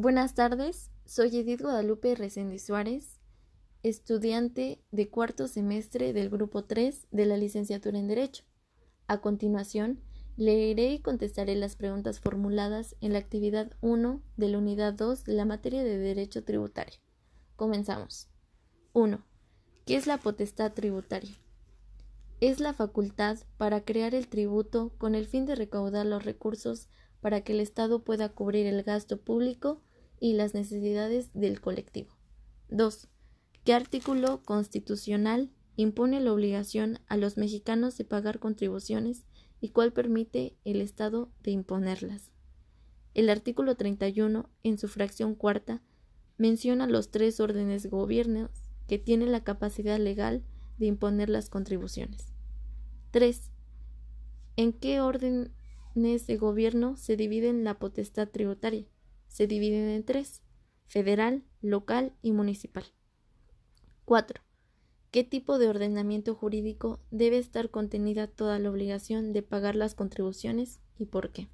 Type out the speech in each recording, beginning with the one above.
Buenas tardes, soy Edith Guadalupe Reséndiz Suárez, estudiante de cuarto semestre del grupo 3 de la licenciatura en Derecho. A continuación, leeré y contestaré las preguntas formuladas en la actividad 1 de la unidad 2 de la materia de Derecho Tributario. Comenzamos. 1. ¿Qué es la potestad tributaria? Es la facultad para crear el tributo con el fin de recaudar los recursos para que el Estado pueda cubrir el gasto público y las necesidades del colectivo. 2. ¿Qué artículo constitucional impone la obligación a los mexicanos de pagar contribuciones y cuál permite el Estado de imponerlas? El artículo 31, en su fracción cuarta, menciona los tres órdenes de gobierno que tienen la capacidad legal de imponer las contribuciones. 3. ¿En qué órdenes de gobierno se dividen la potestad tributaria? Se dividen en tres, federal, local y municipal. 4. ¿Qué tipo de ordenamiento jurídico debe estar contenida toda la obligación de pagar las contribuciones y por qué?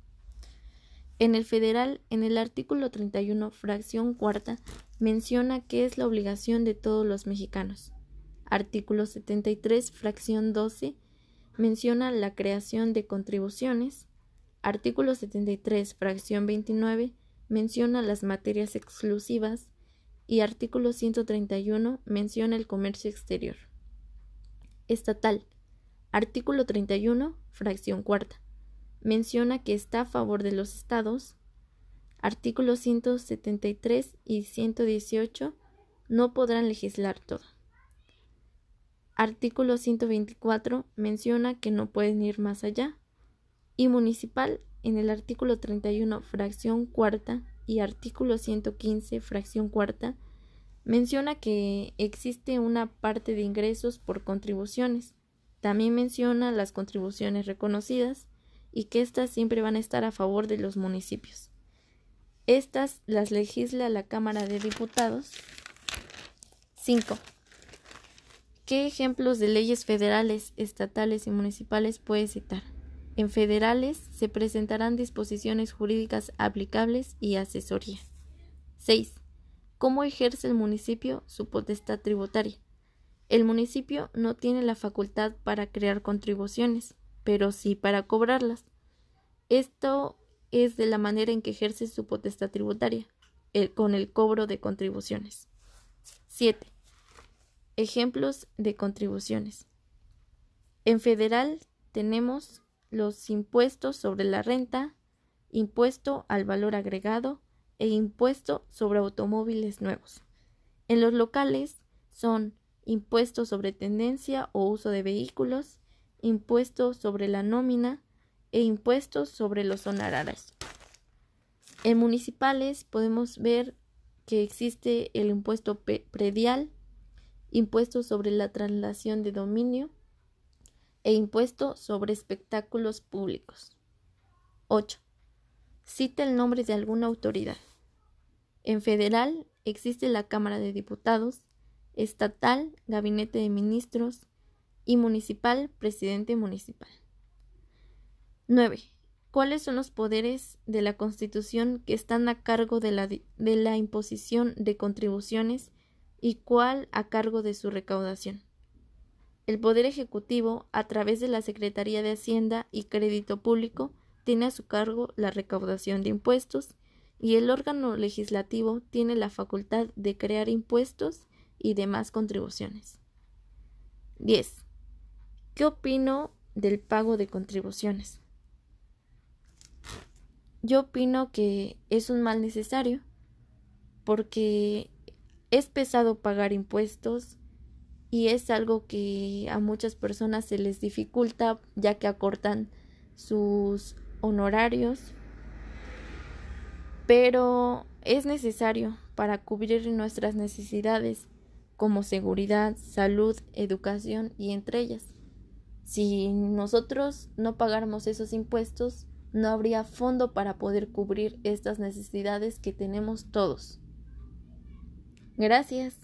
En el federal, en el artículo 31, fracción cuarta, menciona que es la obligación de todos los mexicanos. Artículo 73, fracción 12, menciona la creación de contribuciones. Artículo 73, fracción 29, menciona las materias exclusivas y artículo 131 menciona el comercio exterior. Estatal. Artículo 31, fracción cuarta. Menciona que está a favor de los estados. Artículos 173 y 118 no podrán legislar todo. Artículo 124 menciona que no pueden ir más allá. Y municipal en el artículo 31, fracción cuarta y artículo 115, fracción cuarta, menciona que existe una parte de ingresos por contribuciones. También menciona las contribuciones reconocidas y que éstas siempre van a estar a favor de los municipios. Estas las legisla la Cámara de Diputados. 5. ¿Qué ejemplos de leyes federales, estatales y municipales puede citar? En federales se presentarán disposiciones jurídicas aplicables y asesoría. 6. ¿Cómo ejerce el municipio su potestad tributaria? El municipio no tiene la facultad para crear contribuciones, pero sí para cobrarlas. Esto es de la manera en que ejerce su potestad tributaria, con el cobro de contribuciones. 7. Ejemplos de contribuciones. En federal tenemos los impuestos sobre la renta, impuesto al valor agregado e impuesto sobre automóviles nuevos. En los locales son impuesto sobre tendencia o uso de vehículos, impuesto sobre la nómina e impuestos sobre los honorarios. En municipales podemos ver que existe el impuesto predial, impuesto sobre la traslación de dominio, e impuesto sobre espectáculos públicos. 8. Cita el nombre de alguna autoridad. En federal existe la Cámara de Diputados, estatal, Gabinete de Ministros y municipal, Presidente Municipal. 9. ¿Cuáles son los poderes de la Constitución que están a cargo de la, de la imposición de contribuciones y cuál a cargo de su recaudación? El Poder Ejecutivo, a través de la Secretaría de Hacienda y Crédito Público, tiene a su cargo la recaudación de impuestos y el órgano legislativo tiene la facultad de crear impuestos y demás contribuciones. 10. ¿Qué opino del pago de contribuciones? Yo opino que es un mal necesario porque es pesado pagar impuestos, y es algo que a muchas personas se les dificulta ya que acortan sus honorarios pero es necesario para cubrir nuestras necesidades como seguridad, salud, educación y entre ellas. Si nosotros no pagáramos esos impuestos, no habría fondo para poder cubrir estas necesidades que tenemos todos. Gracias.